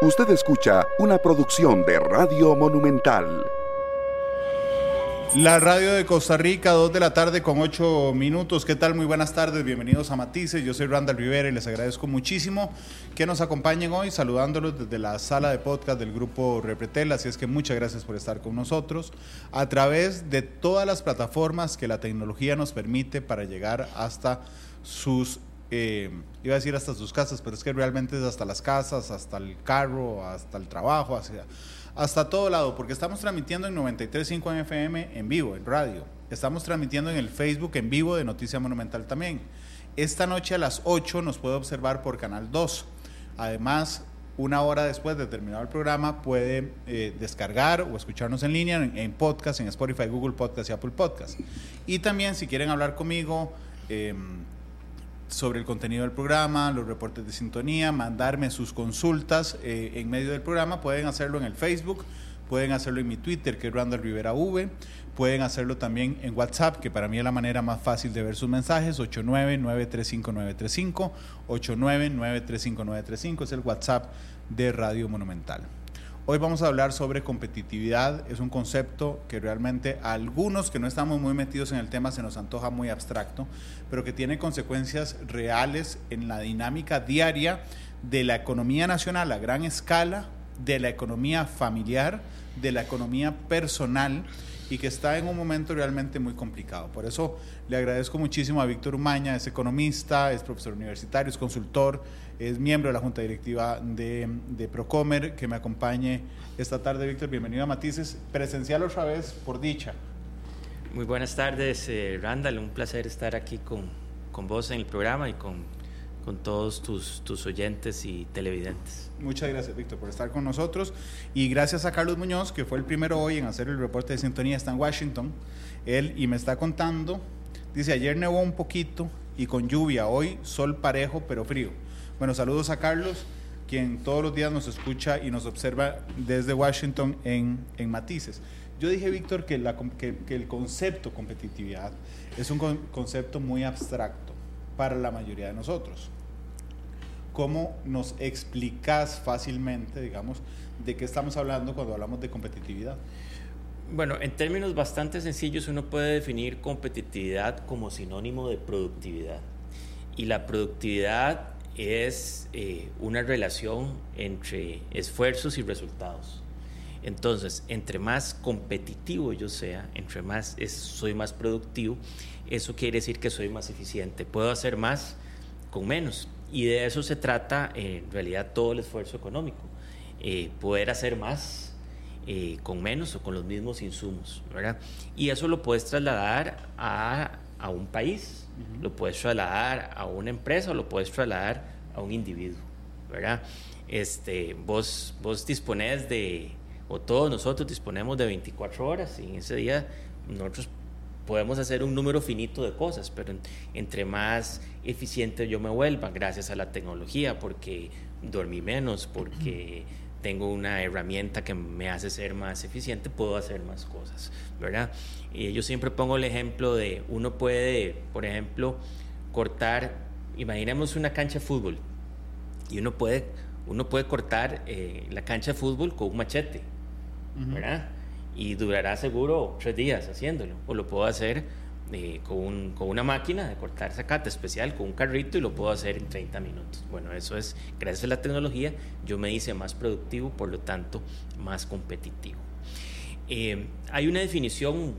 Usted escucha una producción de Radio Monumental. La radio de Costa Rica, 2 de la tarde con 8 minutos. ¿Qué tal? Muy buenas tardes, bienvenidos a Matices. Yo soy Randall Rivera y les agradezco muchísimo que nos acompañen hoy, saludándolos desde la sala de podcast del grupo Repretel. Así es que muchas gracias por estar con nosotros a través de todas las plataformas que la tecnología nos permite para llegar hasta sus iba a decir hasta sus casas, pero es que realmente es hasta las casas, hasta el carro, hasta el trabajo, hasta todo lado, porque estamos transmitiendo en 93.5 FM en vivo, en radio. Estamos transmitiendo en el Facebook en vivo de Noticia Monumental también. Esta noche a las 8 nos puede observar por Canal 2. Además, una hora después de terminar el programa puede eh, descargar o escucharnos en línea en, podcast, en Spotify, Google Podcast y Apple Podcast. Y también si quieren hablar conmigo, eh, sobre el contenido del programa, los reportes de sintonía, mandarme sus consultas eh, en medio del programa. Pueden hacerlo en el Facebook, pueden hacerlo en mi Twitter, que es Randall Rivera V. Pueden hacerlo también en WhatsApp, que para mí es la manera más fácil de ver sus mensajes, 899-35935, 899-35935, es el WhatsApp de Radio Monumental. Hoy vamos a hablar sobre competitividad. Es un concepto que realmente a algunos que no estamos muy metidos en el tema se nos antoja muy abstracto, pero que tiene consecuencias reales en la dinámica diaria de la economía nacional a gran escala, de la economía familiar, de la economía personal y que está en un momento realmente muy complicado. Por eso le agradezco muchísimo a Víctor Umaña, es economista, es profesor universitario, es consultor, es miembro de la Junta Directiva de, de Procomer, que me acompañe esta tarde. Víctor, bienvenido a Matices, presencial otra vez, por dicha. Muy buenas tardes, eh, Randall, un placer estar aquí con, con vos en el programa y con, con todos tus, tus oyentes y televidentes. Muchas gracias, Víctor, por estar con nosotros. Y gracias a Carlos Muñoz, que fue el primero hoy en hacer el reporte de sintonía, está en Washington. Él y me está contando, dice, ayer nevó un poquito y con lluvia, hoy sol parejo pero frío. Bueno, saludos a Carlos, quien todos los días nos escucha y nos observa desde Washington en, en Matices. Yo dije, Víctor, que, la, que, el concepto competitividad es un concepto muy abstracto para la mayoría de nosotros. ¿Cómo nos explicas fácilmente, digamos, de qué estamos hablando cuando hablamos de competitividad? Bueno, en términos bastante sencillos, uno puede definir competitividad como sinónimo de productividad. Y la productividad es eh, una relación entre esfuerzos y resultados. Entonces, entre más competitivo yo sea, entre más soy más productivo, eso quiere decir que soy más eficiente. Puedo hacer más con menos. Y de eso se trata en realidad todo el esfuerzo económico. Eh, poder hacer más eh, con menos o con los mismos insumos. ¿verdad? Y eso lo puedes trasladar a, a un país, lo puedes trasladar a una empresa o lo puedes trasladar a un individuo, ¿verdad? Este, vos, vos disponés de, o todos nosotros disponemos de 24 horas y en ese día nosotros podemos hacer un número finito de cosas, pero entre más eficiente yo me vuelva gracias a la tecnología, porque dormí menos, porque tengo una herramienta que me hace ser más eficiente, puedo hacer más cosas, ¿verdad? Y yo siempre pongo el ejemplo de uno puede, por ejemplo, cortar, imaginemos una cancha de fútbol y uno puede, uno puede cortar eh, la cancha de fútbol con un machete, ¿verdad? Y durará seguro tres días haciéndolo, o lo puedo hacer eh, con, una máquina de cortar zacate especial, con un carrito y lo puedo hacer en 30 minutos. Bueno, eso es, gracias a la tecnología, yo me hice más productivo, por lo tanto, más competitivo. Eh, hay una definición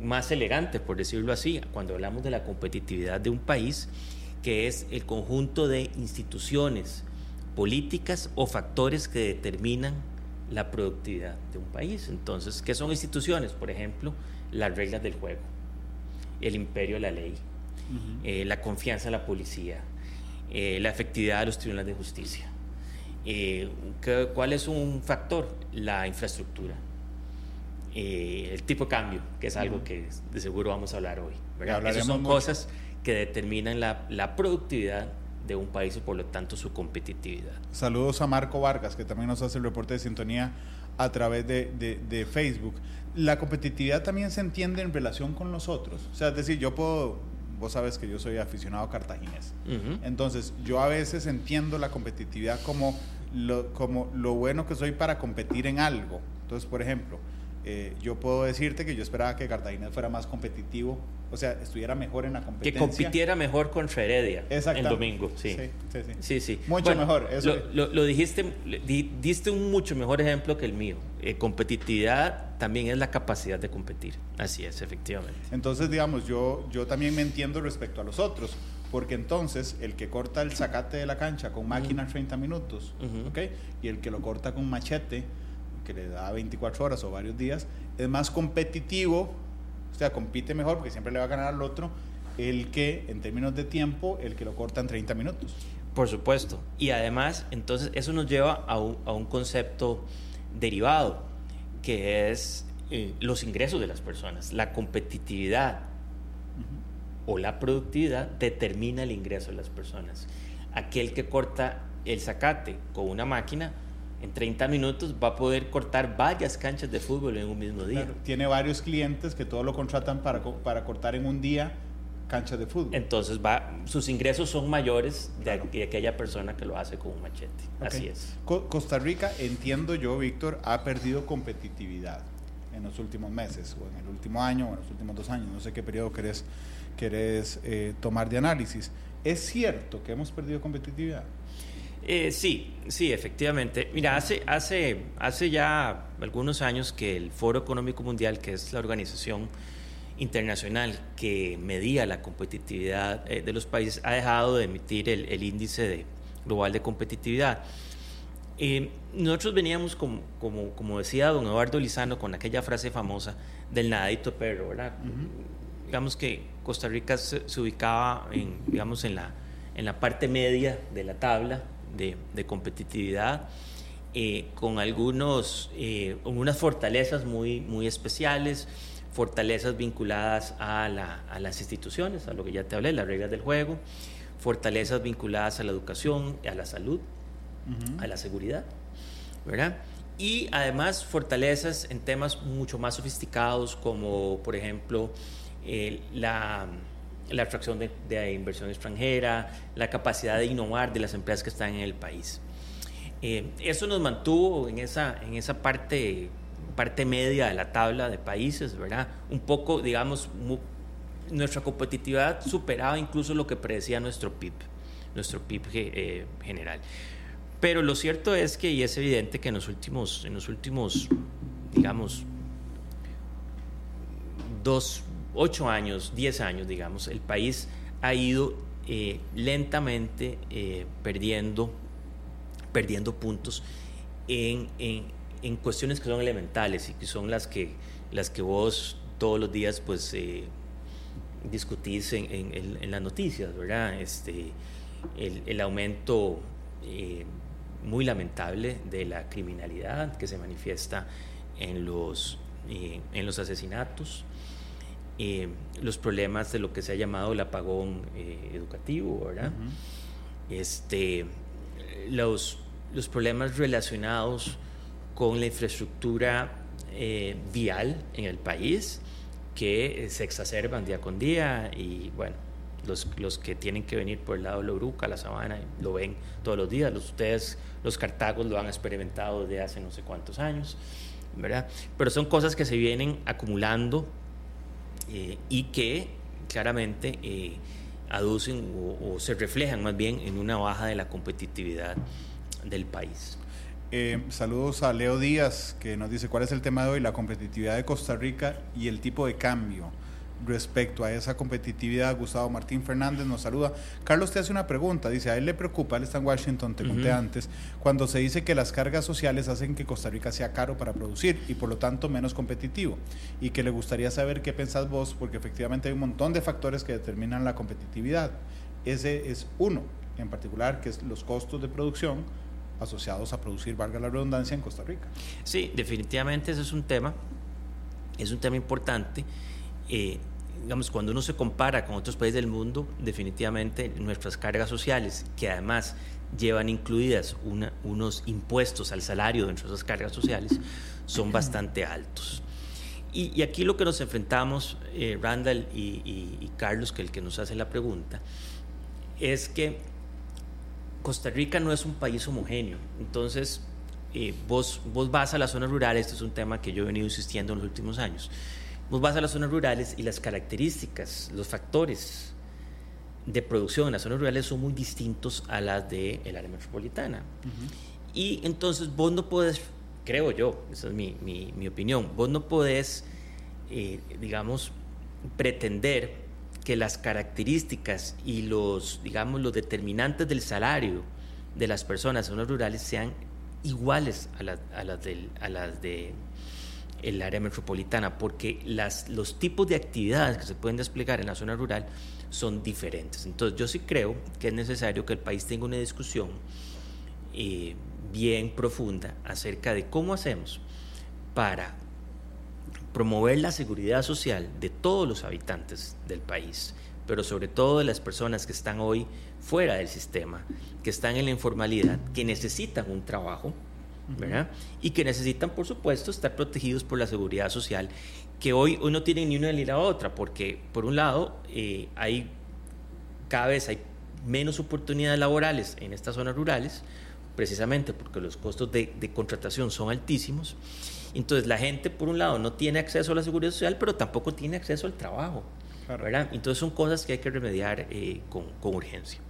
más elegante, por decirlo así, cuando hablamos de la competitividad de un país, que es el conjunto de instituciones, políticas o factores que determinan la productividad de un país. Entonces, ¿qué son instituciones? Por ejemplo, las reglas del juego el imperio de la ley, eh, la confianza en la policía, eh, la efectividad de los tribunales de justicia. Eh, ¿Cuál es un factor? La infraestructura. el tipo de cambio, que es algo que de seguro vamos a hablar hoy. Esas son cosas que determinan la, la productividad de un país y por lo tanto su competitividad. Saludos a Marco Vargas, que también nos hace el reporte de sintonía a través de, de, de Facebook la competitividad también se entiende en relación con los otros. O sea, es decir, yo puedo, vos sabes que yo soy aficionado cartaginés. Entonces, yo a veces entiendo la competitividad como lo, como lo bueno que soy para competir en algo. Entonces, por ejemplo, eh, yo puedo decirte que yo esperaba que Cartagena fuera más competitivo, o sea, estuviera mejor en la competencia. Que compitiera mejor contra Heredia el domingo, sí. Sí, sí, sí. Mucho mejor. Eso lo, lo, dijiste, diste un mucho mejor ejemplo que el mío. Eh, competitividad también es la capacidad de competir. Así es, efectivamente. Entonces, digamos, yo, yo también me entiendo respecto a los otros porque entonces el que corta el zacate de la cancha con máquina 30 minutos, Y el que lo corta con machete, que le da 24 horas o varios días, es más competitivo, o sea, compite mejor porque siempre le va a ganar al otro, el que en términos de tiempo, el que lo corta en 30 minutos. Por supuesto. Y además, entonces eso nos lleva a un, concepto derivado, que es eh, los ingresos de las personas, la competitividad o la productividad determina el ingreso de las personas. Aquel que corta el zacate con una máquina, en 30 minutos va a poder cortar varias canchas de fútbol en un mismo día. tiene varios clientes que todos lo contratan para, para cortar en un día canchas de fútbol. Entonces va, sus ingresos son mayores de, aquella persona que lo hace con un machete. Así es. Costa Rica, entiendo yo, Víctor, ha perdido competitividad en los últimos meses o en el último año o en los últimos dos años. No sé qué periodo querés querés eh, tomar de análisis. ¿Es cierto que hemos perdido competitividad? Eh, sí, sí, efectivamente. Mira, hace, hace, hace ya algunos años que el Foro Económico Mundial, que es la organización internacional que medía la competitividad eh, de los países, ha dejado de emitir el, índice de, global de competitividad. nosotros veníamos, como, como, como, decía don Eduardo Lizano, con aquella frase famosa del nadadito perro, ¿verdad? digamos que Costa Rica se, ubicaba en, digamos, en, la, en la parte media de la tabla de, competitividad, eh, con algunos, eh, unas fortalezas muy, muy especiales, fortalezas vinculadas a, las instituciones, a lo que ya te hablé, las reglas del juego, fortalezas vinculadas a la educación, a la salud, a la seguridad, ¿verdad? Y además fortalezas en temas mucho más sofisticados como, por ejemplo, eh, la, la, atracción de, inversión extranjera, la capacidad de innovar de las empresas que están en el país. Eh, eso nos mantuvo en esa, en esa parte, parte media de la tabla de países, ¿verdad? Un poco, digamos, nuestra competitividad superaba incluso lo que predecía nuestro PIB, nuestro PIB eh, general. Pero lo cierto es que, y es evidente que en los últimos, en los últimos digamos, dos, ocho años, diez años, digamos, el país ha ido eh, lentamente eh, perdiendo, perdiendo puntos en, en, cuestiones que son elementales y que son las que, las que vos todos los días pues eh, discutís en, en, las noticias, ¿verdad? Este, el, el aumento muy lamentable de la criminalidad que se manifiesta en los, en los asesinatos, eh, los problemas de lo que se ha llamado el apagón eh, educativo, ¿verdad? este, los, los problemas relacionados con la infraestructura eh, vial en el país que se exacerban día con día y bueno, los, los, que tienen que venir por el lado de la Uruca, la Sabana, lo ven todos los días. Los, ustedes, los cartagos, lo han experimentado desde hace no sé cuántos años, ¿verdad? Pero son cosas que se vienen acumulando eh, y que claramente eh, aducen o, se reflejan más bien en una baja de la competitividad del país. Eh, saludos a Leo Díaz que nos dice cuál es el tema de hoy, la competitividad de Costa Rica y el tipo de cambio respecto a esa competitividad. Gustavo Martín Fernández nos saluda. Carlos te hace una pregunta, dice, a él le preocupa, él está en Washington, te conté antes, cuando se dice que las cargas sociales hacen que Costa Rica sea caro para producir y por lo tanto menos competitivo. Y que le gustaría saber qué pensás vos, porque efectivamente hay un montón de factores que determinan la competitividad. Ese es uno, en particular, que es los costos de producción asociados a producir, valga la redundancia, en Costa Rica. Sí, definitivamente ese es un tema, es un tema importante. Eh, digamos, cuando uno se compara con otros países del mundo, definitivamente nuestras cargas sociales, que además llevan incluidas unos impuestos al salario dentro de esas cargas sociales, son bastante altos. Y, aquí lo que nos enfrentamos, eh, Randall y, Carlos, que el que nos hace la pregunta, es que Costa Rica no es un país homogéneo, entonces eh, vos, vos vas a las zonas rurales, esto es un tema que yo he venido insistiendo en los últimos años, vos vas a las zonas rurales y las características, los factores de producción en las zonas rurales son muy distintos a las del el área metropolitana. Y entonces vos no puedes, creo yo, esa es mi, mi, mi opinión, vos no podés, eh, digamos, pretender que las características y los, digamos, los determinantes del salario de las personas en zonas rurales sean iguales a, a las, del, a las de el área metropolitana, porque las, los tipos de actividades que se pueden desplegar en la zona rural son diferentes. Entonces yo sí creo que es necesario que el país tenga una discusión eh, bien profunda acerca de cómo hacemos para promover la seguridad social de todos los habitantes del país, pero sobre todo de las personas que están hoy fuera del sistema, que están en la informalidad, que necesitan un trabajo, ¿verdad? Y que necesitan, por supuesto, estar protegidos por la seguridad social, que hoy, hoy no tienen ni una ni la otra, porque por un lado eh, hay cada vez hay menos oportunidades laborales en estas zonas rurales, precisamente porque los costos de, contratación son altísimos. Entonces la gente, por un lado, no tiene acceso a la seguridad social, pero tampoco tiene acceso al trabajo. ¿verdad? Entonces son cosas que hay que remediar eh, con, con, urgencia.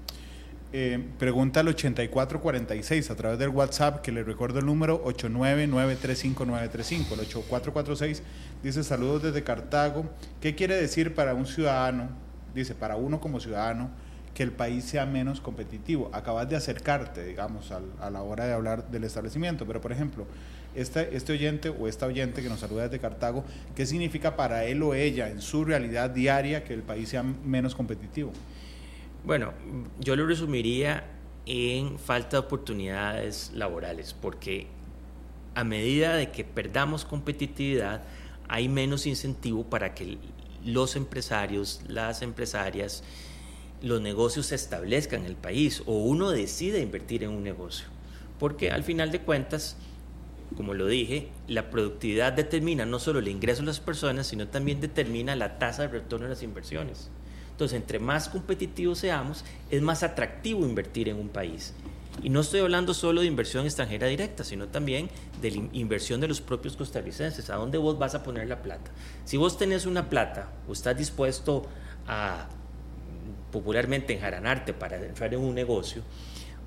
Eh, pregunta al 8446 a través del WhatsApp, que le recuerdo el número 899-35935. El 8446 dice saludos desde Cartago. ¿Qué quiere decir para un ciudadano? Dice, para uno como ciudadano, que el país sea menos competitivo. Acabas de acercarte, digamos, a la hora de hablar del establecimiento, pero por ejemplo, este, este oyente o esta oyente que nos saluda desde Cartago, ¿qué significa para él o ella en su realidad diaria que el país sea menos competitivo? Bueno, yo lo resumiría en falta de oportunidades laborales, porque a medida de que perdamos competitividad, hay menos incentivo para que los empresarios, las empresarias, los negocios se establezcan en el país o uno decide invertir en un negocio. Porque al final de cuentas, como lo dije, la productividad determina no solo el ingreso de las personas, sino también determina la tasa de retorno de las inversiones. Entonces, entre más competitivos seamos, es más atractivo invertir en un país. Y no estoy hablando solo de inversión extranjera directa, sino también de la inversión de los propios costarricenses. ¿A dónde vos vas a poner la plata? Si vos tenés una plata o estás dispuesto a popularmente enjaranarte para entrar en un negocio,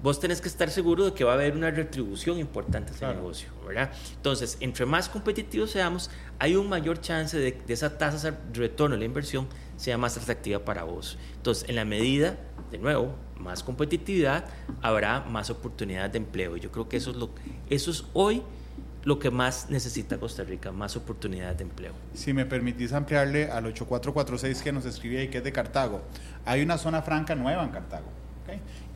vos tenés que estar seguro de que va a haber una retribución importante a ese negocio, ¿verdad? Entonces, entre más competitivos seamos, hay un mayor chance de que esa tasa de retorno de la inversión sea más atractiva para vos. Entonces, en la medida, de nuevo, más competitividad, habrá más oportunidades de empleo. Yo creo que eso es, lo, eso es hoy lo que más necesita Costa Rica, más oportunidades de empleo. Si me permitís ampliarle al 8446 que nos escribía y que es de Cartago, hay una zona franca nueva en Cartago.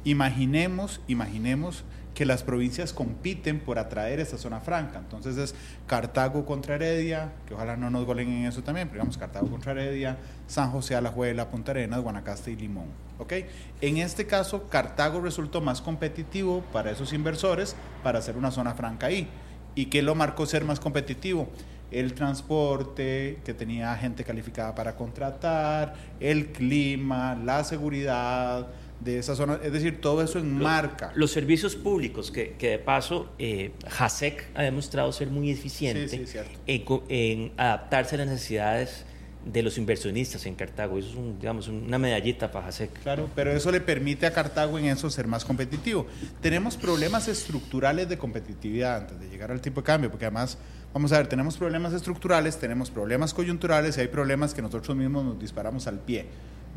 Imaginemos, imaginemos que las provincias compiten por atraer esa zona franca. Entonces es Cartago contra Heredia, que ojalá no nos golen en eso también, pero digamos Cartago contra Heredia, San José, Alajuela, Punta Arenas, Guanacaste y Limón. ¿okay? En este caso, Cartago resultó más competitivo para esos inversores para hacer una zona franca ahí. ¿Y qué lo marcó ser más competitivo? El transporte, que tenía gente calificada para contratar, el clima, la seguridad de esa zona, es decir, todo eso enmarca. Los, los servicios públicos, que, que de paso eh, JASEC ha demostrado ser muy eficiente en, en, adaptarse a las necesidades de los inversionistas en Cartago. Eso es un, digamos, una medallita para JASEC. Claro, pero eso le permite a Cartago en eso ser más competitivo. Tenemos problemas estructurales de competitividad antes de llegar al tipo de cambio, porque además, vamos a ver, tenemos problemas estructurales, tenemos problemas coyunturales y hay problemas que nosotros mismos nos disparamos al pie.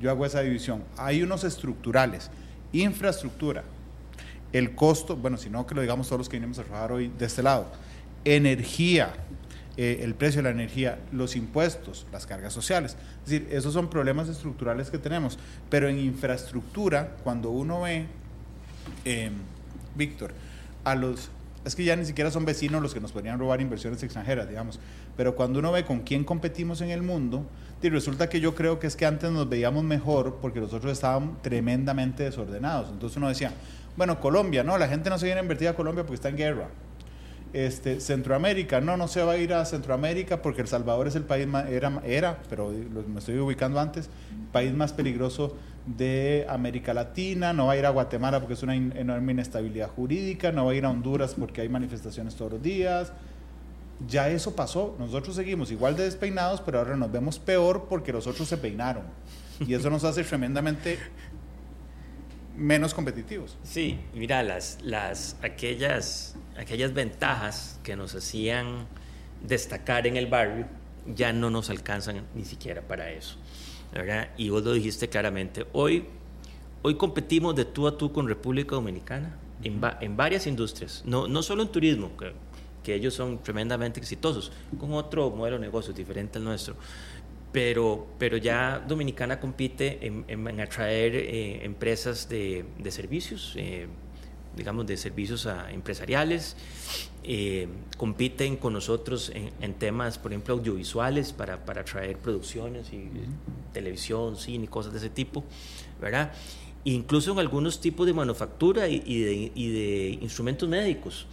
Yo hago esa división. Hay unos estructurales, infraestructura, el costo, bueno, si no que lo digamos todos los que vinimos a trabajar hoy de este lado, energía, eh, el precio de la energía, los impuestos, las cargas sociales. Es decir, esos son problemas estructurales que tenemos. Pero en infraestructura, cuando uno ve, eh, Víctor, a los... Es que ya ni siquiera son vecinos los que nos podrían robar inversiones extranjeras, digamos. Pero cuando uno ve con quién competimos en el mundo, y resulta que yo creo que es que antes nos veíamos mejor porque nosotros estábamos tremendamente desordenados. Entonces uno decía, bueno, Colombia, no, la gente no se viene a invertir a Colombia porque está en guerra. Este, Centroamérica, no, no se va a ir a Centroamérica porque El Salvador es el país más, era, era pero me estoy ubicando antes, país más peligroso de América Latina, no va a ir a Guatemala porque es una enorme inestabilidad jurídica, no va a ir a Honduras porque hay manifestaciones todos los días. Ya eso pasó, nosotros seguimos igual de despeinados, pero ahora nos vemos peor porque los otros se peinaron. Y eso nos hace tremendamente menos competitivos. Sí, mira, las, las, aquellas, aquellas ventajas que nos hacían destacar en el barrio ya no nos alcanzan ni siquiera para eso. ¿verdad? Y vos lo dijiste claramente, hoy, hoy competimos de tú a tú con República Dominicana en, en varias industrias, no, no solo en turismo, que, que ellos son tremendamente exitosos, con otro modelo de negocio diferente al nuestro, pero, pero ya Dominicana compite en, atraer eh, empresas de, de servicios, eh, digamos, de servicios empresariales, eh, compiten con nosotros en, temas, por ejemplo, audiovisuales para, para atraer producciones y televisión, cine, cosas de ese tipo, ¿verdad? Incluso en algunos tipos de manufactura y, de, y de, instrumentos médicos.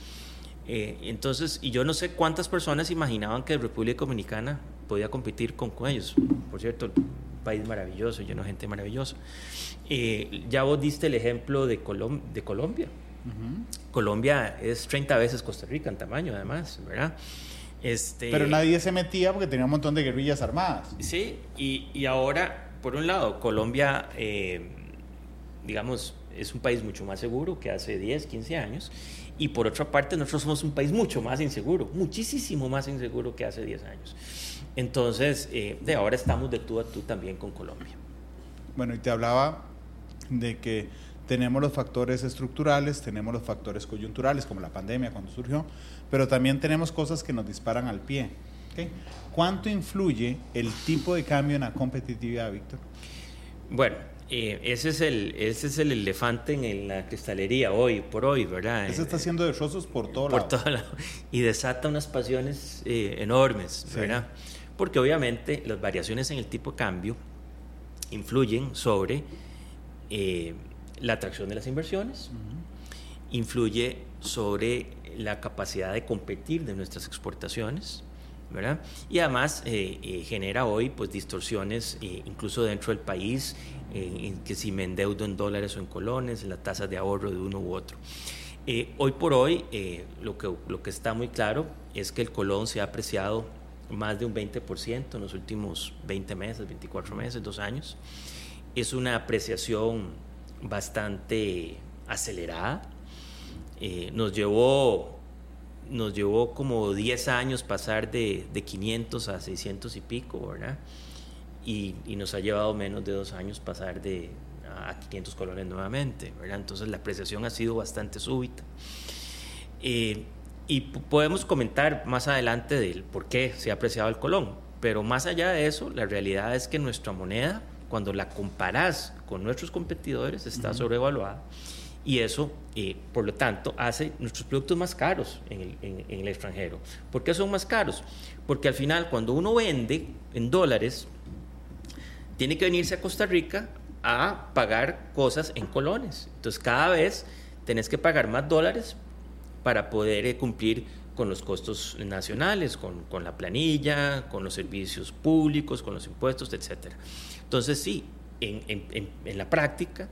Entonces, y yo no sé cuántas personas imaginaban que República Dominicana podía competir con, con ellos. Por cierto, país maravilloso, lleno de gente maravillosa. Eh, ya vos diste el ejemplo de, de Colombia. Colombia es 30 veces Costa Rica en tamaño, además, ¿verdad? Este, Pero nadie se metía porque tenía un montón de guerrillas armadas. Sí, y, y ahora, por un lado, Colombia, eh, digamos, es un país mucho más seguro que hace 10, 15 años. Y por otra parte, nosotros somos un país mucho más inseguro, muchísimo más inseguro que hace 10 años. Entonces, eh, de ahora estamos de tú a tú también con Colombia. Bueno, y te hablaba de que tenemos los factores estructurales, tenemos los factores coyunturales, como la pandemia cuando surgió, pero también tenemos cosas que nos disparan al pie. ¿Cuánto influye el tipo de cambio en la competitividad, Víctor? Bueno, eh, ese, es el, ese es el elefante en la cristalería hoy por hoy, ¿verdad? Ese está haciendo destrozos por todo por lado. lado. Y desata unas pasiones eh, enormes, ¿verdad? porque obviamente las variaciones en el tipo de cambio influyen sobre eh, la atracción de las inversiones, influye sobre la capacidad de competir de nuestras exportaciones, ¿verdad? Y además eh, eh, genera hoy pues distorsiones incluso dentro del país, en que si me endeudo en dólares o en colones, la tasa de ahorro de uno u otro. hoy por hoy lo, que, lo que está muy claro es que el colón se ha apreciado más de un 20% en los últimos 20 meses, 24 meses, dos años. Es una apreciación bastante acelerada. Eh, nos, llevó, nos llevó como 10 años pasar de, de 500 a 600 y pico, ¿verdad? Y, y, nos ha llevado menos de dos años pasar de a 500 colones nuevamente, ¿verdad? Entonces la apreciación ha sido bastante súbita. Eh, y podemos comentar más adelante del por qué se ha apreciado el colón, pero más allá de eso, la realidad es que nuestra moneda, cuando la comparas con nuestros competidores, está sobrevaluada y eso, eh, por lo tanto, hace nuestros productos más caros en el, en el, extranjero. ¿Por qué son más caros? Porque al final, cuando uno vende en dólares, tiene que venirse a Costa Rica a pagar cosas en colones. Entonces, cada vez tenés que pagar más dólares para poder eh, cumplir con los costos nacionales, con, con, la planilla, con los servicios públicos, con los impuestos, etc. Entonces sí, en, en, en la práctica,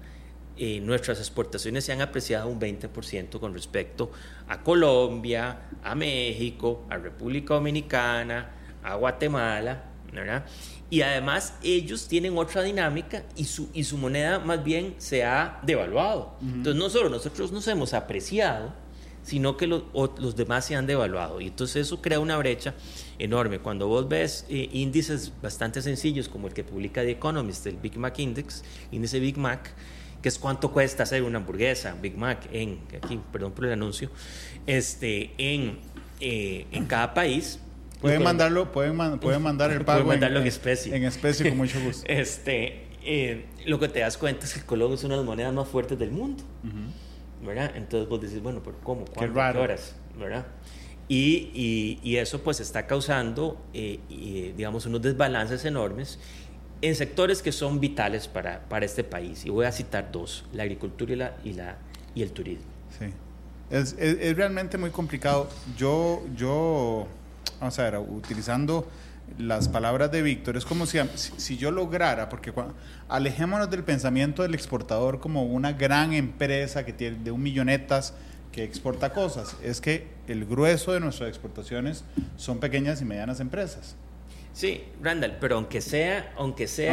eh, nuestras exportaciones se han apreciado un 20% con respecto a Colombia, a México, a República Dominicana, a Guatemala, ¿verdad? Y además ellos tienen otra dinámica y su, y su moneda más bien se ha devaluado. Entonces no solo nosotros nos hemos apreciado, sino que los, los demás se han devaluado. Y entonces eso crea una brecha enorme. Cuando vos ves eh, índices bastante sencillos como el que publica The Economist, el Big Mac Index, índice Big Mac, que es cuánto cuesta hacer una hamburguesa Big Mac en, aquí, perdón por el anuncio, este, en, eh, en cada país. Pueden mandarlo, pueden, pueden mandar el pago mandarlo en, especie. En especie, con mucho gusto. este, eh, lo que te das cuenta es que el Colón es una de las monedas más fuertes del mundo. ¿verdad? Entonces vos decís, bueno, pero ¿cómo? ¿Cuántas horas? ¿verdad? Y, y, eso pues está causando, eh, digamos, unos desbalances enormes en sectores que son vitales para, para, este país. Y voy a citar dos, la agricultura y, la, y, la, y el turismo. Sí. Es, es, realmente muy complicado. Yo, yo, vamos a ver, utilizando las palabras de Víctor, es como si, si, yo lograra, porque alejémonos del pensamiento del exportador como una gran empresa que tiene de un millonetas que exporta cosas, es que el grueso de nuestras exportaciones son pequeñas y medianas empresas. Sí, Randall, pero aunque sea, aunque sea,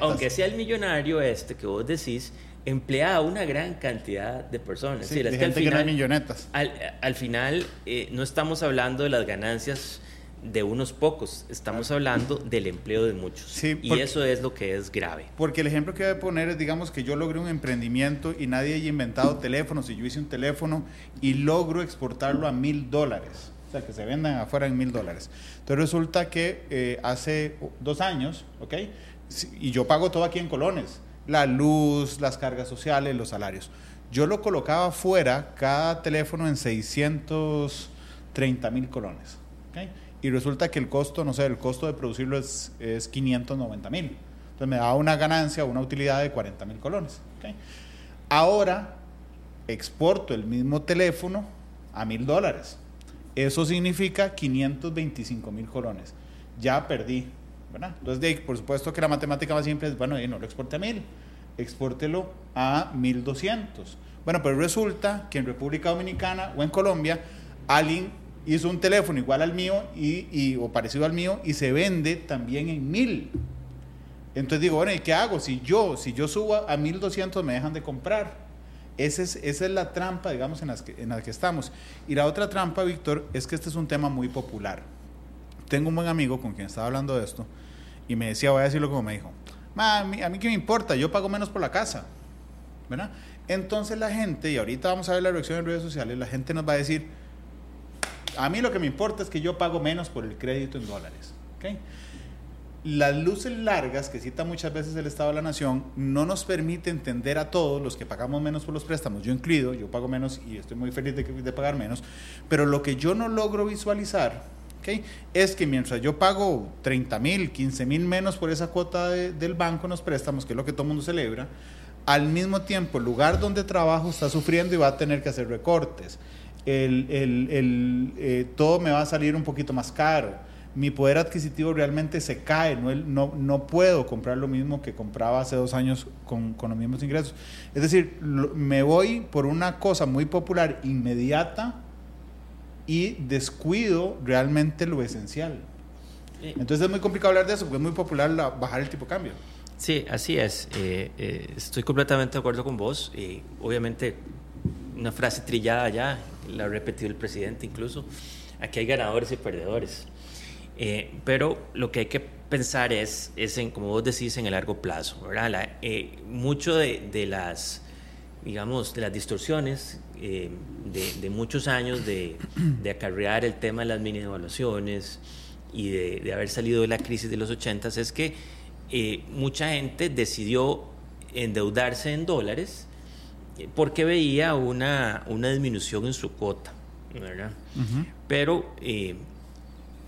aunque sea el, millonario este que vos decís, emplea a una gran cantidad de personas. Sí, de gente que no millonetas. Al, final eh, no estamos hablando de las ganancias de unos pocos, estamos hablando del empleo de muchos. y eso es lo que es grave. Porque el ejemplo que voy a poner es, digamos, que yo logré un emprendimiento y nadie haya inventado teléfonos y yo hice un teléfono y logro exportarlo a mil dólares. O sea, que se vendan afuera en mil dólares. Entonces resulta que eh, hace dos años, ¿ok? Y yo pago todo aquí en colones. La luz, las cargas sociales, los salarios. Yo lo colocaba afuera, cada teléfono en 630 mil colones. y resulta que el costo, no sé, el costo de producirlo es, es 590 mil. Entonces me da una ganancia, una utilidad de 40 mil colones. Ahora exporto el mismo teléfono a mil dólares. Eso significa 525 mil colones. Ya perdí. Entonces, por supuesto que la matemática más simple es, bueno, no lo exporte a mil, exportelo a 1200. Bueno, pero resulta que en República Dominicana o en Colombia alguien hizo un teléfono igual al mío y, o parecido al mío y se vende también en mil. Entonces digo, bueno, ¿y qué hago? Si yo, si yo subo a 1200 me dejan de comprar. Esa es, esa es la trampa, digamos, en, las que, en la que estamos. Y la otra trampa, Víctor, es que este es un tema muy popular. Tengo un buen amigo con quien estaba hablando de esto y me decía, voy a decirlo como me dijo, a mí, a mí qué me importa, yo pago menos por la casa. ¿verdad? Entonces la gente, y ahorita vamos a ver la reacción en redes sociales, la gente nos va a decir, a mí lo que me importa es que yo pago menos por el crédito en dólares. Las luces largas que cita muchas veces el Estado de la Nación no nos permite entender a todos los que pagamos menos por los préstamos, yo incluido, yo pago menos y estoy muy feliz de pagar menos, pero lo que yo no logro visualizar es que mientras yo pago 30 mil, 15 mil menos por esa cuota del banco en los préstamos, que es lo que todo el mundo celebra, al mismo tiempo el lugar donde trabajo está sufriendo y va a tener que hacer recortes el, el, eh, todo me va a salir un poquito más caro. Mi poder adquisitivo realmente se cae, no, no, no puedo comprar lo mismo que compraba hace dos años con, con los mismos ingresos. Es decir, me voy por una cosa muy popular, inmediata, y descuido realmente lo esencial. Entonces es muy complicado hablar de eso porque es muy popular bajar el tipo de cambio. Sí, así es. Eh, eh, estoy completamente de acuerdo con vos. y obviamente una frase trillada ya, la ha repetido el presidente incluso, aquí hay ganadores y perdedores. Eh, pero lo que hay que pensar es, es en, como vos decís, en el largo plazo, ¿verdad? Eh, mucho de, de, las, digamos, de las distorsiones eh, de, de, muchos años de, de, acarrear el tema de las mini evaluaciones y de, haber salido de la crisis de los 80 es que mucha gente decidió endeudarse en dólares porque veía una, una disminución en su cuota, ¿verdad? Pero eh,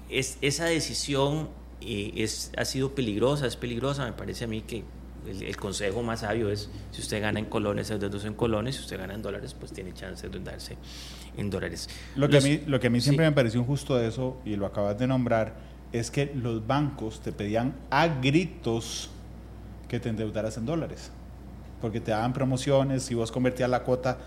es, esa decisión eh, es, ha sido peligrosa, es peligrosa, me parece a mí que el, consejo más sabio es, si usted gana en colones, endeudarse en colones, si usted gana en dólares, pues tiene chance de endeudarse en dólares. Lo que, a mí, lo que a mí siempre me pareció injusto de eso, y lo acabas de nombrar, es que los bancos te pedían a gritos que te endeudaras en dólares porque te daban promociones, si vos convertías la cuota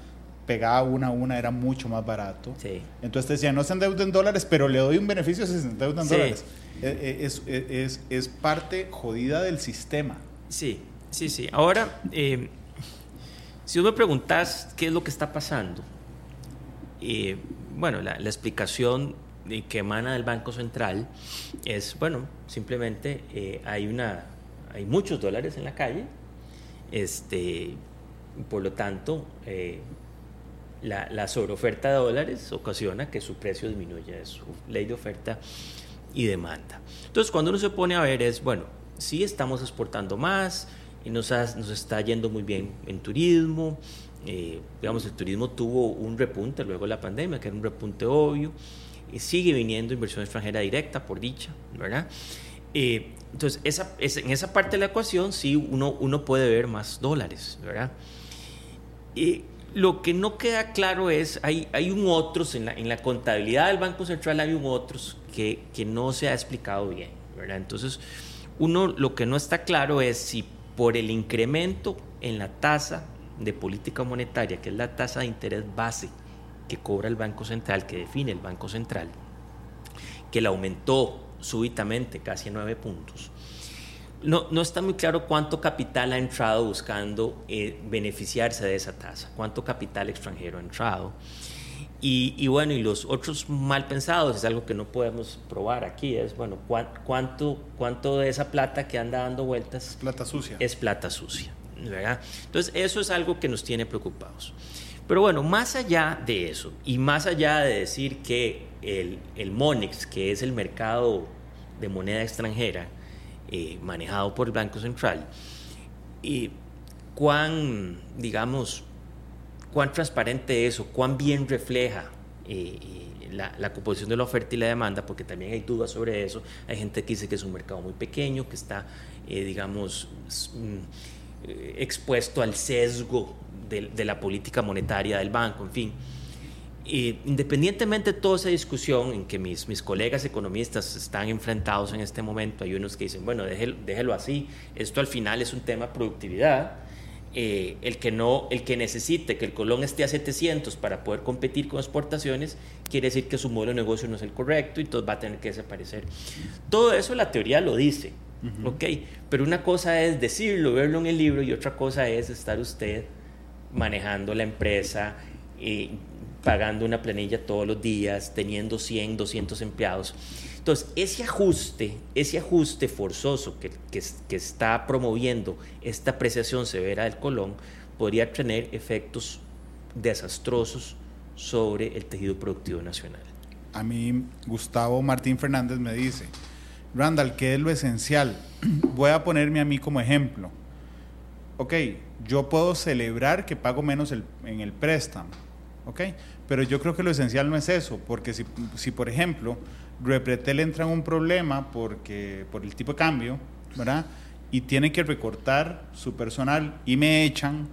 pegada una a una era mucho más barato. Sí. Entonces te decían, no se endeuden en dólares, pero le doy un beneficio si se endeudan en dólares. Eh, eh, es, es, es, es, parte jodida del sistema. Sí, sí, sí. Ahora, eh, si vos me preguntás qué es lo que está pasando, bueno, la, explicación que emana del Banco Central es, bueno, simplemente hay, una, hay muchos dólares en la calle, este, por lo tanto, eh, la, la, sobreoferta de dólares ocasiona que su precio disminuya, es su ley de oferta y demanda. Entonces, cuando uno se pone a ver es, bueno, sí estamos exportando más y nos, nos está yendo muy bien en turismo, eh, digamos, el turismo tuvo un repunte luego de la pandemia, que era un repunte obvio, y sigue viniendo inversión extranjera directa, por dicha, ¿verdad? Eh, entonces, esa, en esa parte de la ecuación sí uno, uno puede ver más dólares, ¿verdad? Y lo que no queda claro es, hay, hay un otros, en la, en la contabilidad del Banco Central hay un otros que, que no se ha explicado bien, ¿verdad? Entonces, uno lo que no está claro es si por el incremento en la tasa de política monetaria, que es la tasa de interés base que cobra el Banco Central, que define el Banco Central, que la aumentó súbitamente casi nueve puntos, no, no, está muy claro cuánto capital ha entrado buscando eh, beneficiarse de esa tasa, cuánto capital extranjero ha entrado. Y, y, bueno, y los otros mal pensados, es algo que no podemos probar aquí, es, bueno, cuánto, cuánto de esa plata que anda dando vueltas... Plata sucia. Es plata sucia, ¿verdad? Entonces, eso es algo que nos tiene preocupados. Pero bueno, más allá de eso, y más allá de decir que el, el MONEX, que es el mercado de moneda extranjera, eh, manejado por el Banco Central, y cuán, digamos, cuán transparente es o cuán bien refleja eh, eh, la, composición de la oferta y la demanda, porque también hay dudas sobre eso. Hay gente que dice que es un mercado muy pequeño, que está, digamos, mm, expuesto al sesgo de, la política monetaria del banco, en fin independientemente de toda esa discusión en que mis, mis colegas economistas están enfrentados en este momento, hay unos que dicen, bueno, déjelo, déjelo así, esto al final es un tema de productividad. Eh, el, que no, el que necesite que el colón esté a 700 para poder competir con exportaciones, quiere decir que su modelo de negocio no es el correcto y entonces va a tener que desaparecer. Todo eso la teoría lo dice, ¿ok? Pero una cosa es decirlo, verlo en el libro y otra cosa es estar usted manejando la empresa, eh, pagando una planilla todos los días, teniendo 100, 200 empleados. Entonces, ese ajuste, ese ajuste forzoso que, está promoviendo esta apreciación severa del colón, podría tener efectos desastrosos sobre el tejido productivo nacional. A mí, Gustavo Martín Fernández me dice, Randall, ¿qué es lo esencial? Voy a ponerme a mí como ejemplo. Ok, yo puedo celebrar que pago menos en el préstamo, ¿ok? Pero yo creo que lo esencial no es eso, porque si por ejemplo, Repretel entra en un problema porque, por el tipo de cambio, ¿verdad? Y tiene que recortar su personal y me echan,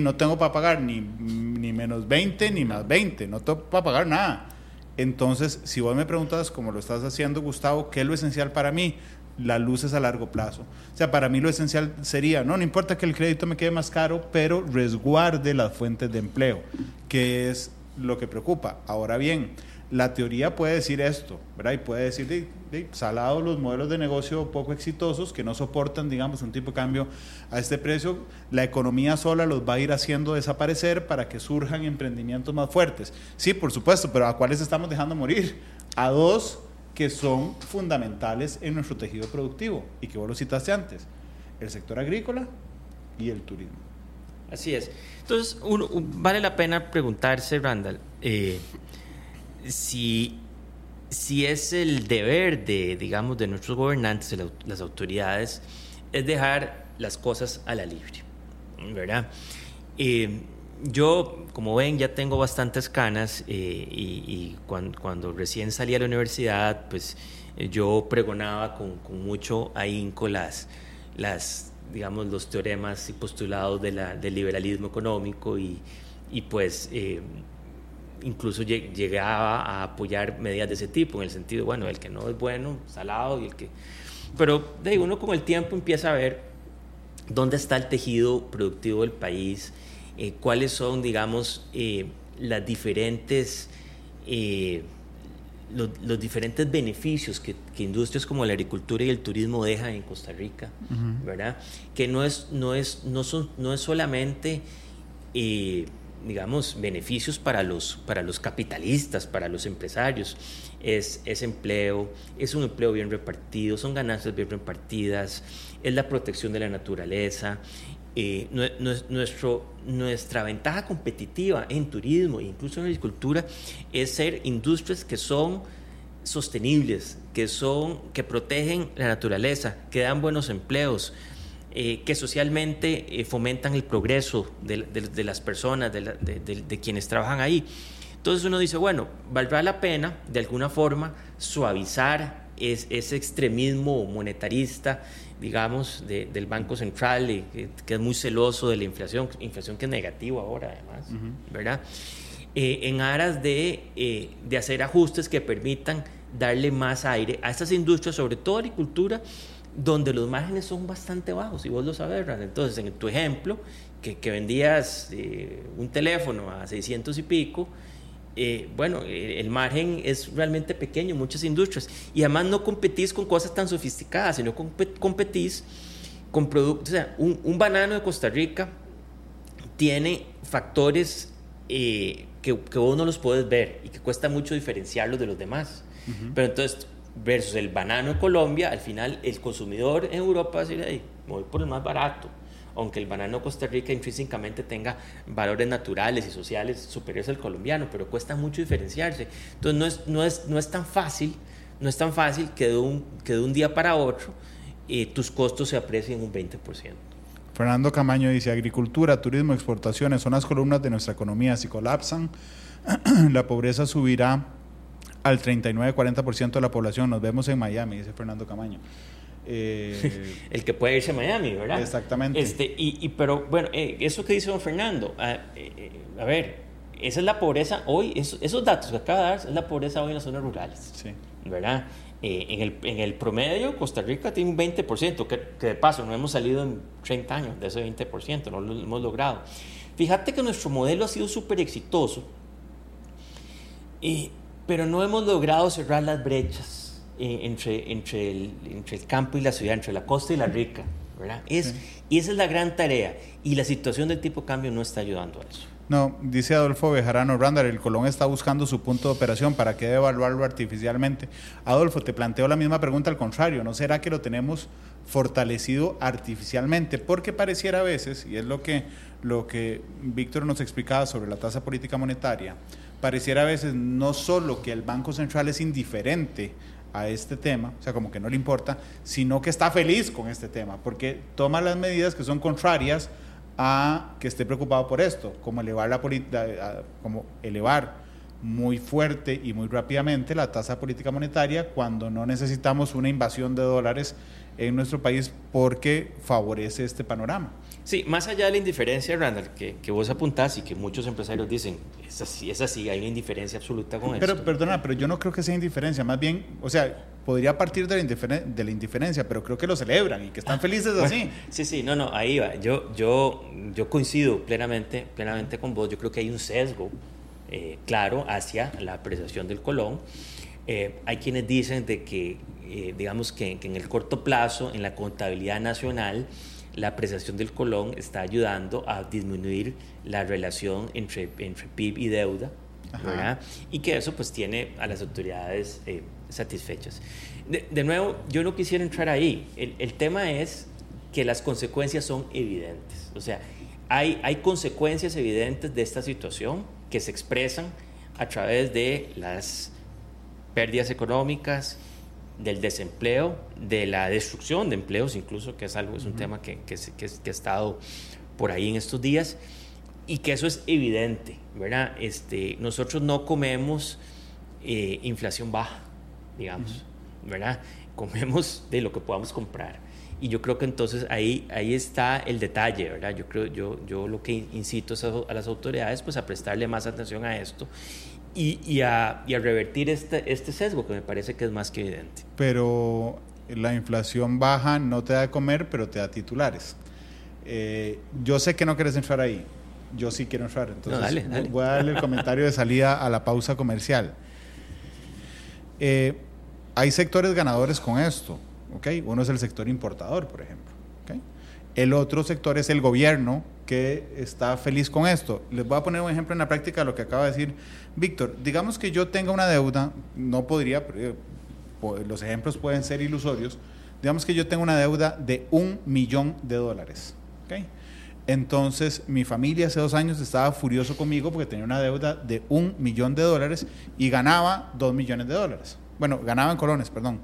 no tengo para pagar ni, ni menos 20 ni más 20, no tengo para pagar nada. Entonces, si vos me preguntas, como lo estás haciendo, Gustavo, ¿qué es lo esencial para mí? Las luces a largo plazo. O sea, para mí lo esencial sería, no, no importa que el crédito me quede más caro, pero resguarde las fuentes de empleo, que es lo que preocupa. Ahora bien, la teoría puede decir esto, ¿verdad? Y puede decir, de, de, salado los modelos de negocio poco exitosos que no soportan, digamos, un tipo de cambio a este precio, la economía sola los va a ir haciendo desaparecer para que surjan emprendimientos más fuertes. Sí, por supuesto, pero ¿a cuáles estamos dejando morir? A dos que son fundamentales en nuestro tejido productivo y que vos lo citaste antes, el sector agrícola y el turismo. Así es. Entonces, vale la pena preguntarse, Randall, eh, si, si es el deber de, digamos, de nuestros gobernantes, de las autoridades, es dejar las cosas a la libre, ¿verdad? Eh, yo, como ven, ya tengo bastantes canas eh, y, cuando, cuando, recién salí a la universidad, pues yo pregonaba con, con mucho ahínco las, las digamos, los teoremas y postulados de la, del liberalismo económico y, y pues eh, incluso llegaba a apoyar medidas de ese tipo, en el sentido, bueno, el que no es bueno, salado, y el que... Pero de uno con el tiempo empieza a ver dónde está el tejido productivo del país, eh, cuáles son, digamos, eh, las diferentes los, diferentes beneficios que, industrias como la agricultura y el turismo dejan en Costa Rica, ¿verdad? Que no es, no es, no son, no es solamente, eh, digamos, beneficios para los, para los capitalistas, para los empresarios. Es, es empleo, es un empleo bien repartido, son ganancias bien repartidas, es la protección de la naturaleza, eh, nuestro, nuestra ventaja competitiva en turismo e incluso en agricultura es ser industrias que son sostenibles, que, son, que protegen la naturaleza, que dan buenos empleos, eh, que socialmente eh, fomentan el progreso de, las personas, de, quienes trabajan ahí. Entonces uno dice, bueno, valdrá la pena de alguna forma suavizar es, ese extremismo monetarista, digamos, del Banco Central, y, que, es muy celoso de la inflación, inflación que es negativa ahora además, ¿verdad? Eh, en aras de, de hacer ajustes que permitan darle más aire a estas industrias, sobre todo agricultura, donde los márgenes son bastante bajos, y vos lo sabes, Entonces, en tu ejemplo, que, que vendías eh, un teléfono a 600 y pico, eh, bueno, eh, el margen es realmente pequeño en muchas industrias. Y además no competís con cosas tan sofisticadas, sino competís con productos. O sea, un, banano de Costa Rica tiene factores eh, que, vos no los puedes ver y que cuesta mucho diferenciarlos de los demás. Pero entonces, versus el banano de Colombia, al final el consumidor en Europa va a decir, voy por el más barato aunque el banano Costa Rica intrínsecamente tenga valores naturales y sociales superiores al colombiano, pero cuesta mucho diferenciarse. Entonces no es, no es, no es tan fácil, no es tan fácil que de un, que de un día para otro eh, tus costos se aprecien un 20%. Fernando Camaño dice, agricultura, turismo, exportaciones son las columnas de nuestra economía. Si colapsan, la pobreza subirá al 39-40% de la población. Nos vemos en Miami, dice Fernando Camaño. Eh, el que puede irse a Miami, ¿verdad? Exactamente. Este, y, y pero bueno, eh, eso que dice don Fernando, ah, eh, a ver, esa es la pobreza hoy, esos, datos que acaba de dar es la pobreza hoy en las zonas rurales, sí. ¿verdad? en, el, en el promedio, Costa Rica tiene un 20%, que, que de paso no hemos salido en 30 años de ese 20%, no lo hemos logrado. Fíjate que nuestro modelo ha sido súper exitoso, pero no hemos logrado cerrar las brechas eh, entre, entre, el, entre el campo y la ciudad, entre la costa y la rica. ¿verdad? Es, Y esa es la gran tarea. Y la situación del tipo cambio no está ayudando a eso. No, dice Adolfo Bejarano Randall, el Colón está buscando su punto de operación, ¿para qué evaluarlo artificialmente? Adolfo, te planteo la misma pregunta al contrario, ¿no será que lo tenemos fortalecido artificialmente? Porque pareciera a veces, y es lo que, lo que Víctor nos explicaba sobre la tasa política monetaria, pareciera a veces no solo que el Banco Central es indiferente a este tema, o sea, como que no le importa, sino que está feliz con este tema, porque toma las medidas que son contrarias a que esté preocupado por esto, como elevar la como elevar muy fuerte y muy rápidamente la tasa política monetaria cuando no necesitamos una invasión de dólares en nuestro país porque favorece este panorama. Sí, más allá de la indiferencia, Randall, que, que vos apuntás y que muchos empresarios dicen, es así, es así, hay una indiferencia absoluta con pero, Perdona, pero yo no creo que sea indiferencia, más bien, o sea, podría partir de la, de la indiferencia, pero creo que lo celebran y que están felices así. sí, sí, no, no, ahí va. Yo, yo, yo coincido plenamente, plenamente con vos. Yo creo que hay un sesgo eh, claro hacia la apreciación del colón. Eh, hay quienes dicen de que, eh, digamos que, en el corto plazo, en la contabilidad nacional, la apreciación del colón está ayudando a disminuir la relación entre, entre PIB y deuda, ¿verdad? Y que eso pues tiene a las autoridades satisfechas. De, nuevo, yo no quisiera entrar ahí. El, el, tema es que las consecuencias son evidentes. O sea, hay, hay consecuencias evidentes de esta situación que se expresan a través de las pérdidas económicas, del desempleo, de la destrucción de empleos, incluso, que es algo, es un tema que, que, que, ha estado por ahí en estos días, y que eso es evidente, ¿verdad? Este, nosotros no comemos eh, inflación baja, digamos, ¿verdad? Comemos de lo que podamos comprar. Y yo creo que entonces ahí, ahí está el detalle, ¿verdad? Yo creo, yo, yo lo que incito a las autoridades pues a prestarle más atención a esto y, y, a, y a, revertir este, este sesgo que me parece que es más que evidente. Pero la inflación baja no te da de comer, pero te da titulares. Eh, yo sé que no quieres entrar ahí. Yo sí quiero entrar. Entonces voy a darle el comentario de salida a la pausa comercial. Eh, hay sectores ganadores con esto. Uno es el sector importador, por ejemplo. El otro sector es el gobierno que está feliz con esto. Les voy a poner un ejemplo en la práctica de lo que acaba de decir Víctor. Digamos que yo tenga una deuda, no podría, eh, los ejemplos pueden ser ilusorios. Digamos que yo tengo una deuda de un millón de dólares. Entonces, mi familia hace dos años estaba furioso conmigo porque tenía una deuda de un millón de dólares y ganaba dos millones de dólares. Bueno, ganaba en colones, perdón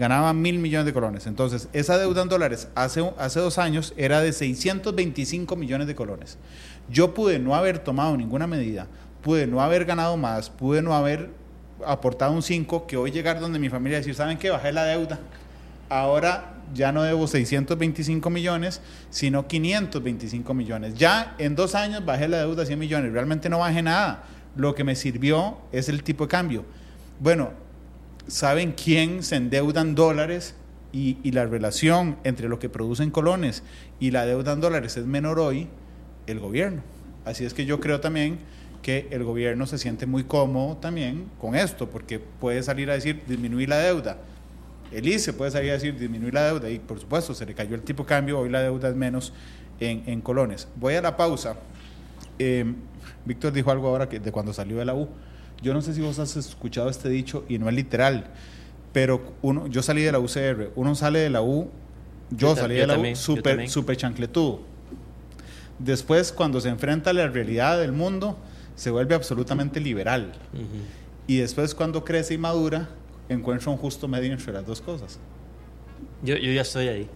ganaba mil millones de colones. Entonces, esa deuda en dólares hace, hace dos años era de 625 millones de colones. Yo pude no haber tomado ninguna medida, pude no haber ganado más, pude no haber aportado un 5, que hoy llegar donde mi familia decir, ¿saben qué? Bajé la deuda. Ahora ya no debo 625 millones, sino 525 millones. Ya en dos años bajé la deuda a 100 millones. Realmente no bajé nada. Lo que me sirvió es el tipo de cambio. Bueno, ¿saben quién se endeuda en dólares? Y, y la relación entre lo que producen colones y la deuda en dólares es menor hoy, el gobierno. Así es que yo creo también que el gobierno se siente muy cómodo también con esto, porque puede salir a decir disminuir la deuda. El ICE puede salir a decir disminuir la deuda y por supuesto se le cayó el tipo cambio, hoy la deuda es menos en, en colones. Voy a la pausa. Eh, Víctor dijo algo ahora que de cuando salió de la U. Yo no sé si vos has escuchado este dicho y no es literal, pero uno, yo salí de la UCR, uno sale de la U, yo, yo salí yo de la también, U súper super chancletudo. Después, cuando se enfrenta a la realidad del mundo, se vuelve absolutamente liberal. Uh -huh. Y después, cuando crece y madura, encuentra un justo medio entre las dos cosas. Yo, yo ya estoy ahí.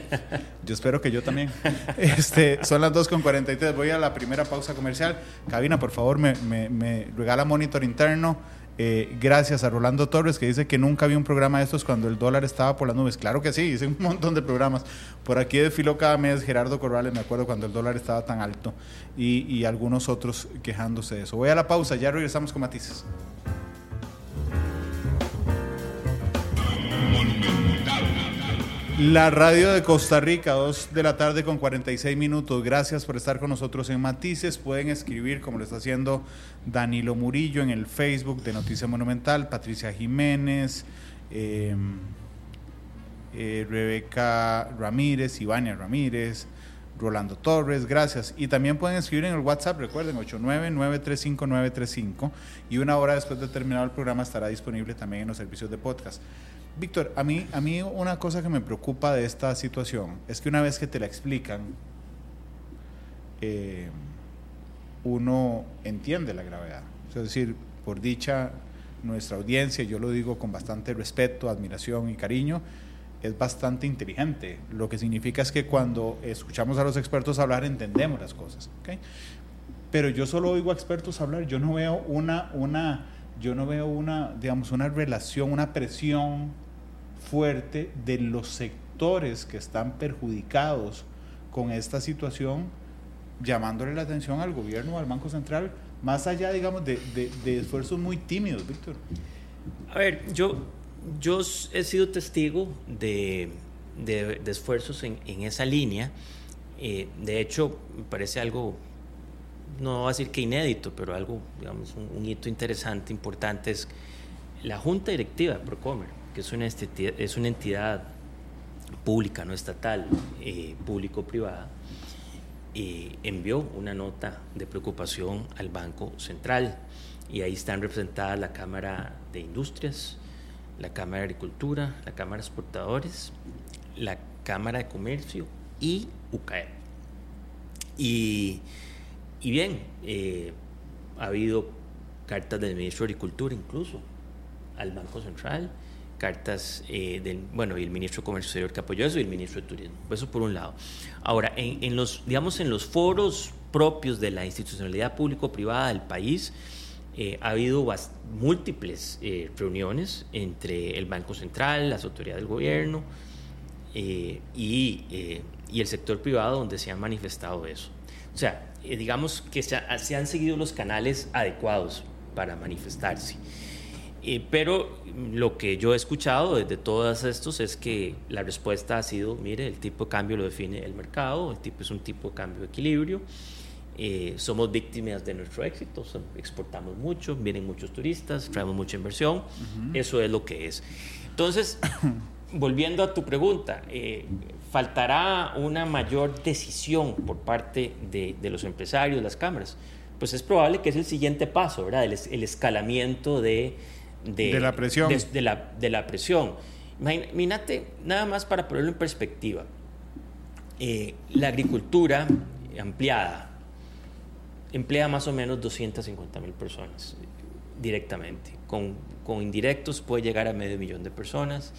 Yo espero que yo también. Este, son las 2.43. Voy a la primera pausa comercial. Cabina, por favor, me, regala monitor interno. Eh, gracias a Rolando Torres, que dice que nunca vi un programa de estos cuando el dólar estaba por las nubes. Claro que sí, hice un montón de programas. Por aquí desfiló cada mes Gerardo Corrales, me acuerdo cuando el dólar estaba tan alto, y, y algunos otros quejándose de eso. Voy a la pausa, ya regresamos con matices. La radio de Costa Rica, 2 de la tarde con 46 minutos. Gracias por estar con nosotros en Matices. Pueden escribir, como lo está haciendo Danilo Murillo en el Facebook de Noticia Monumental, Patricia Jiménez, eh, eh, Rebeca Ramírez, Ivania Ramírez, Rolando Torres, gracias. Y también pueden escribir en el WhatsApp, recuerden, 899-35935. Y una hora después de terminar el programa estará disponible también en los servicios de podcast. Víctor, a mí, a mí una cosa que me preocupa de esta situación es que una vez que te la explican, eh, uno entiende la gravedad. Es decir, por dicha, nuestra audiencia, yo lo digo con bastante respeto, admiración y cariño, es bastante inteligente. Lo que significa es que cuando escuchamos a los expertos hablar, entendemos las cosas. ¿okay? Pero yo solo oigo a expertos hablar, yo no veo una, una, yo no veo una, digamos, una relación, una presión fuerte de los sectores que están perjudicados con esta situación, llamándole la atención al gobierno, al Banco Central, más allá, digamos, de, de, de esfuerzos muy tímidos, Víctor. A ver, yo, yo he sido testigo de, de, esfuerzos en, en, esa línea. Eh, de hecho, me parece algo, no voy a decir que inédito, pero algo, digamos, un, un hito interesante, importante, es la junta directiva de Procomer que es una, es una entidad pública, no estatal, eh, público-privada, envió una nota de preocupación al Banco Central y ahí están representadas la Cámara de Industrias, la Cámara de Agricultura, la Cámara de Exportadores, la Cámara de Comercio y UCAE. Y, y bien, eh, ha habido cartas del ministro de Agricultura incluso al Banco Central, cartas eh, del, bueno, y el ministro de Comercio Exterior que apoyó eso y el ministro de Turismo. Eso por un lado. Ahora, en, en los, digamos, en los foros propios de la institucionalidad público-privada del país, eh, ha habido múltiples eh, reuniones entre el Banco Central, las autoridades del gobierno y, y, el sector privado donde se ha manifestado eso. O sea, digamos que se, ha, se han seguido los canales adecuados para manifestarse. Eh, pero lo que yo he escuchado desde todos estos es que la respuesta ha sido, mire, el tipo de cambio lo define el mercado, el tipo es un tipo de cambio de equilibrio, eh, somos víctimas de nuestro éxito, exportamos mucho, vienen muchos turistas, traemos mucha inversión, uh -huh. eso es lo que es. Entonces, volviendo a tu pregunta, eh, ¿faltará una mayor decisión por parte de, de, los empresarios, las cámaras? Pues es probable que es el siguiente paso, ¿verdad? El, el escalamiento de de, de, la presión. De, de, la, de la presión. Imagínate, nada más para ponerlo en perspectiva, eh, la agricultura ampliada emplea más o menos 250 mil personas directamente. Con, con, indirectos puede llegar a medio millón de personas.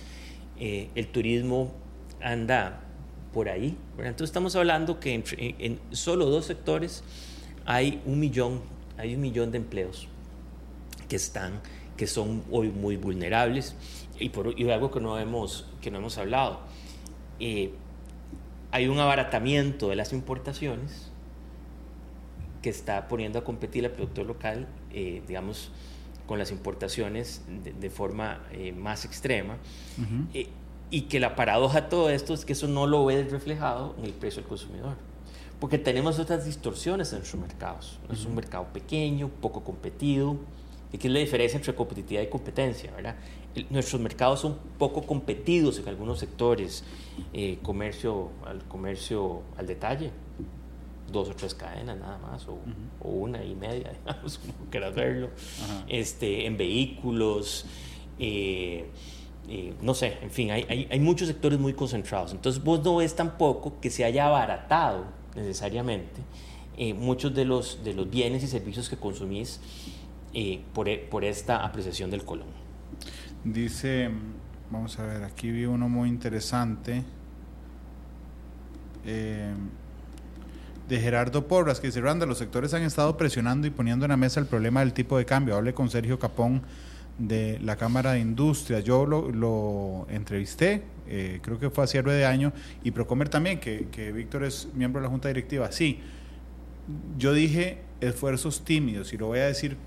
Eh, el turismo anda por ahí. ¿verdad? Entonces estamos hablando que en, en, solo dos sectores hay un millón, hay un millón de empleos que están que son hoy muy vulnerables. Y, por, y algo que no hemos, que no hemos hablado, eh, hay un abaratamiento de las importaciones que está poniendo a competir al productor local, eh, digamos, con las importaciones de, forma eh, más extrema. y que la paradoja de todo esto es que eso no lo ve reflejado en el precio del consumidor. Porque tenemos otras distorsiones en nuestros mercados. Es un mercado pequeño, poco competido, ¿Y qué es la diferencia entre competitividad y competencia? ¿verdad? nuestros mercados son poco competidos en algunos sectores, eh, comercio, al comercio al detalle, dos o tres cadenas nada más, o, una y media, digamos, como quieras verlo, este, en vehículos, eh, eh, no sé, en fin, hay, hay, hay, muchos sectores muy concentrados. Entonces vos no ves tampoco que se haya abaratado necesariamente muchos de los, de los bienes y servicios que consumís por, e, por, esta apreciación del colón. Dice, vamos a ver, aquí vi uno muy interesante. Eh, de Gerardo Porras, que dice, Randa, los sectores han estado presionando y poniendo en la mesa el problema del tipo de cambio. Hablé con Sergio Capón de la Cámara de Industria. Yo lo, entrevisté, eh, creo que fue a cierre de año, y Procomer también, que Víctor es miembro de la Junta Directiva. Sí, yo dije esfuerzos tímidos, y lo voy a decir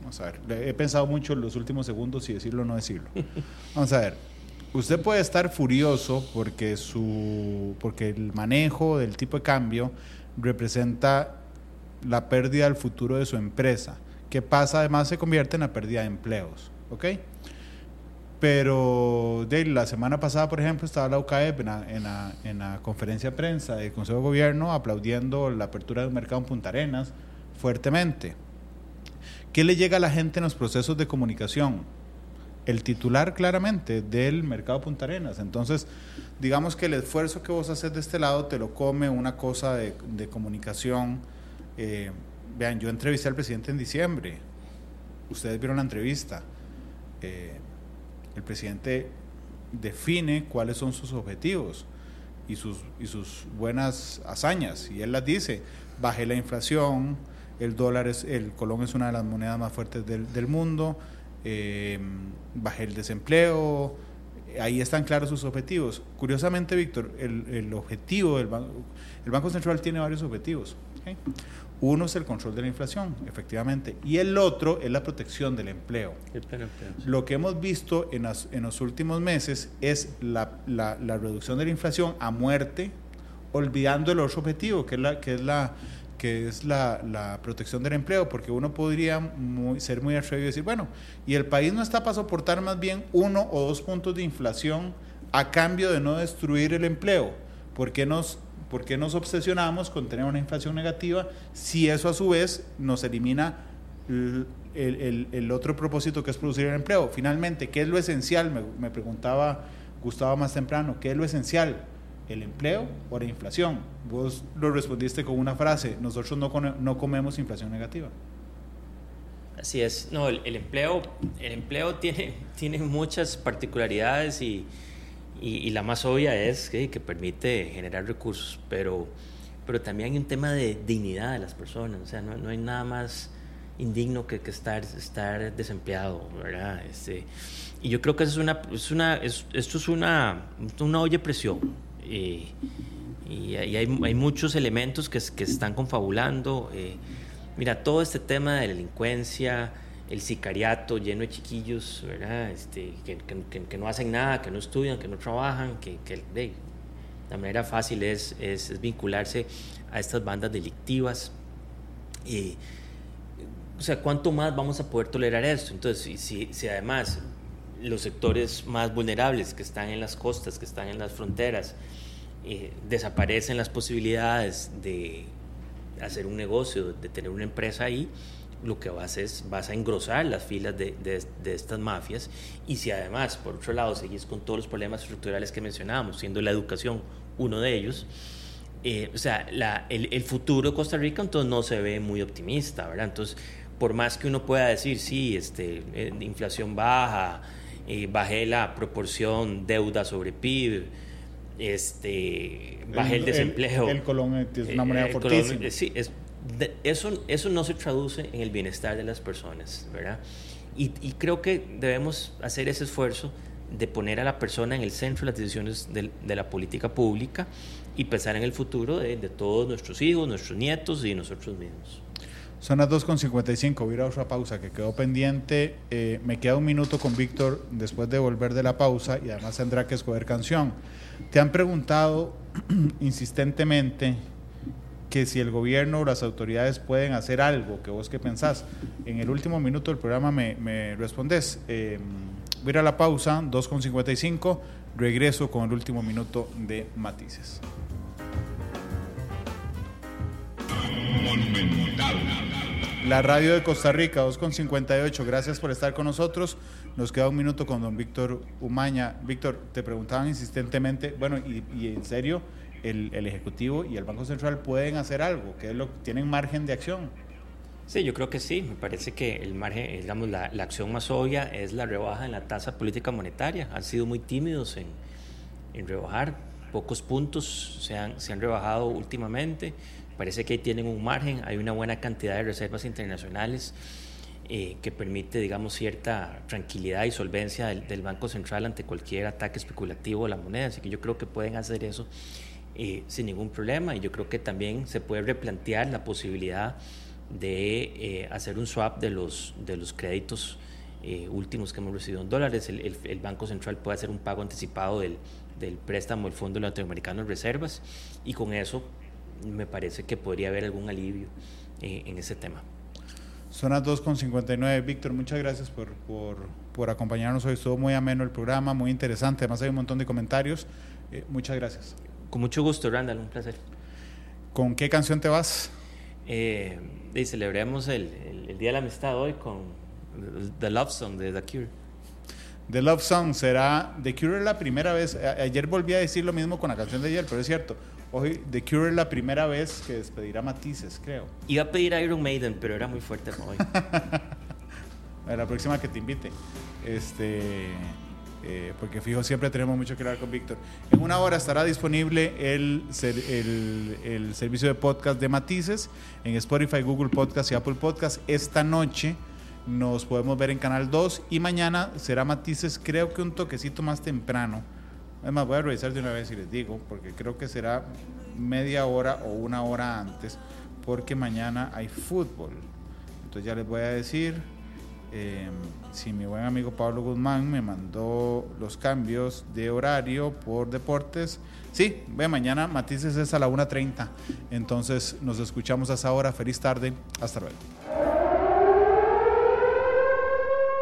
Vamos a ver, he pensado mucho en los últimos segundos si decirlo o no decirlo. Vamos a ver, usted puede estar furioso porque, su, porque el manejo del tipo de cambio representa la pérdida del futuro de su empresa, que pasa además se convierte en la pérdida de empleos. ¿Ok? Pero de la semana pasada, por ejemplo, estaba la UCAEP en la, en, la, en la, conferencia de prensa del Consejo de Gobierno aplaudiendo la apertura del mercado en Punta Arenas fuertemente. ¿Qué le llega a la gente en los procesos de comunicación? El titular claramente del mercado Punta Arenas. Entonces, digamos que el esfuerzo que vos haces de este lado te lo come una cosa de, comunicación. Eh, vean, yo entrevisté al presidente en diciembre. Ustedes vieron la entrevista. Eh, el presidente define cuáles son sus objetivos y sus, y sus buenas hazañas. Y él las dice, baje la inflación, el dólar es, el colón es una de las monedas más fuertes del, del mundo, eh, bajé el desempleo, ahí están claros sus objetivos. Curiosamente, Víctor, el, el objetivo del banco, el Banco Central tiene varios objetivos. Uno es el control de la inflación, efectivamente, y el otro es la protección del empleo. Lo que hemos visto en, en los últimos meses es la, la, la, reducción de la inflación a muerte, olvidando el otro objetivo, que es la, que es la que es la, la, protección del empleo, porque uno podría ser muy atrevido y decir, bueno, y el país no está para soportar más bien uno o dos puntos de inflación a cambio de no destruir el empleo. ¿Por qué nos, por qué nos obsesionamos con tener una inflación negativa si eso a su vez nos elimina el, el, el otro propósito que es producir el empleo? Finalmente, ¿qué es lo esencial? Me, me preguntaba Gustavo más temprano, ¿qué es lo esencial? El empleo o la inflación. Vos lo respondiste con una frase, nosotros no, no comemos inflación negativa. Así es, no, el, empleo, el empleo tiene, tiene muchas particularidades y, y, la más obvia es que, que, permite generar recursos, pero, pero también hay un tema de dignidad de las personas, o sea, no, no hay nada más indigno que, que, estar, estar desempleado, ¿verdad? Este, y yo creo que eso es una, es una, esto es una, una olla de presión, y, hay, hay, muchos elementos que, que están confabulando. Eh, mira, todo este tema de la delincuencia, el sicariato lleno de chiquillos, ¿verdad? Este, que, que, no hacen nada, que no estudian, que no trabajan, que, de, la manera fácil es, es, vincularse a estas bandas delictivas. y o sea, ¿cuánto más vamos a poder tolerar esto? Entonces, si, si además los sectores más vulnerables que están en las costas, que están en las fronteras, eh, desaparecen las posibilidades de hacer un negocio, de tener una empresa ahí, lo que vas es vas a engrosar las filas de, estas mafias y si además por otro lado seguís con todos los problemas estructurales que mencionábamos, siendo la educación uno de ellos, eh, o sea, el, futuro de Costa Rica entonces no se ve muy optimista, ¿verdad? Entonces, por más que uno pueda decir, sí, este, eh, inflación baja, bajé la proporción deuda sobre PIB, este, bajé el, desempleo. El, colón es una moneda fortísima. sí, es, eso, eso no se traduce en el bienestar de las personas, ¿verdad? Y, creo que debemos hacer ese esfuerzo de poner a la persona en el centro de las decisiones de, de la política pública y pensar en el futuro de, de, todos nuestros hijos, nuestros nietos y nosotros mismos. Son las 2.55, voy a ir a otra pausa que quedó pendiente. Eh, me queda un minuto con Víctor después de volver de la pausa y además tendrá que escoger canción. Te han preguntado insistentemente que si el gobierno o las autoridades pueden hacer algo, que vos qué pensás. En el último minuto del programa me, me respondes. Eh, voy a ir a la pausa, 2.55, regreso con el último minuto de Matices. La radio de Costa Rica, 2.58. Gracias por estar con nosotros. Nos queda un minuto con don Víctor Umaña. Víctor, te preguntaban insistentemente, bueno, y en serio, el, Ejecutivo y el Banco Central pueden hacer algo, que es lo, tienen margen de acción. Sí, yo creo que sí. Me parece que el margen, digamos, la, acción más obvia es la rebaja en la tasa política monetaria. Han sido muy tímidos en, en rebajar. Pocos puntos se han, se han rebajado últimamente. Parece que tienen un margen. Hay una buena cantidad de reservas internacionales eh, que permite, digamos, cierta tranquilidad y solvencia del, Banco Central ante cualquier ataque especulativo de la moneda. Así que yo creo que pueden hacer eso eh, sin ningún problema y yo creo que también se puede replantear la posibilidad de eh, hacer un swap de los, de los créditos últimos que hemos recibido en dólares. El, el, Banco Central puede hacer un pago anticipado del, del préstamo del Fondo Latinoamericano de Reservas y con eso me parece que podría haber algún alivio en ese tema. Son las 2.59. Víctor, muchas gracias por, por, por, acompañarnos hoy. Estuvo muy ameno el programa, muy interesante. Además hay un montón de comentarios. muchas gracias. Con mucho gusto, Randall, un placer. ¿Con qué canción te vas? Eh, y celebremos el, el, Día de la Amistad hoy con The Love Song de The Cure. The Love Song será. The Cure la primera vez. ayer volví a decir lo mismo con la canción de ayer, pero es cierto. Hoy The Cure es la primera vez que despedirá Matices, creo. Iba a pedir Iron Maiden, pero era muy fuerte hoy. la próxima que te invite. Este. Eh, porque fijo, siempre tenemos mucho que hablar con Víctor. En una hora estará disponible el, el, servicio de podcast de Matices en Spotify, Google Podcast y Apple Podcast. Esta noche nos podemos ver en Canal 2 y mañana será Matices, creo que un toquecito más temprano. Además, voy a revisar de una vez y les digo, porque creo que será media hora o una hora antes, porque mañana hay fútbol. Entonces ya les voy a decir. Eh, si mi buen amigo Pablo Guzmán me mandó los cambios de horario por deportes. Sí, ve, mañana Matices es a la 1.30. Entonces nos escuchamos a esa hora. Feliz tarde. Hasta luego.